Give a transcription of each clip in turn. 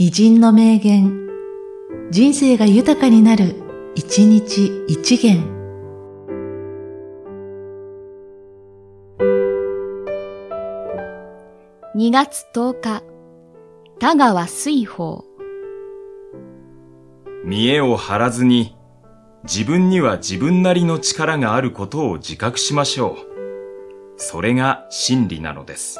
偉人の名言、人生が豊かになる、一日一元。2月10日、田川水宝。見栄を張らずに、自分には自分なりの力があることを自覚しましょう。それが真理なのです。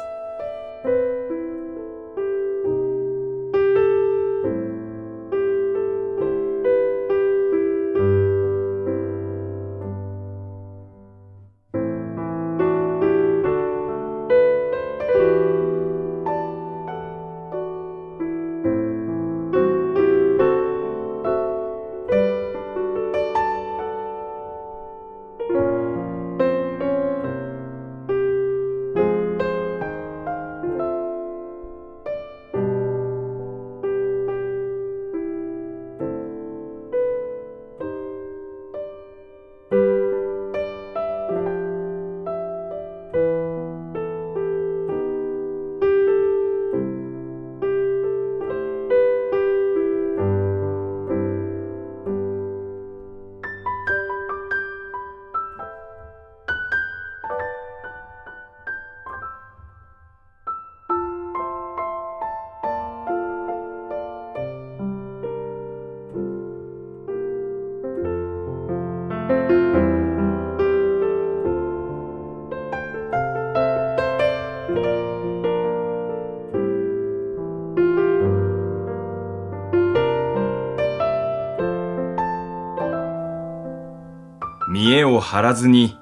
見栄を張らずに、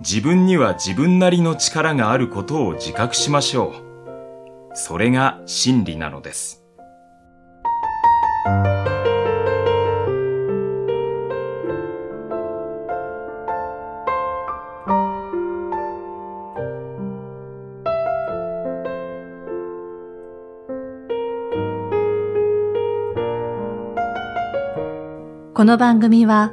自分には自分なりの力があることを自覚しましょう。それが真理なのです。この番組は、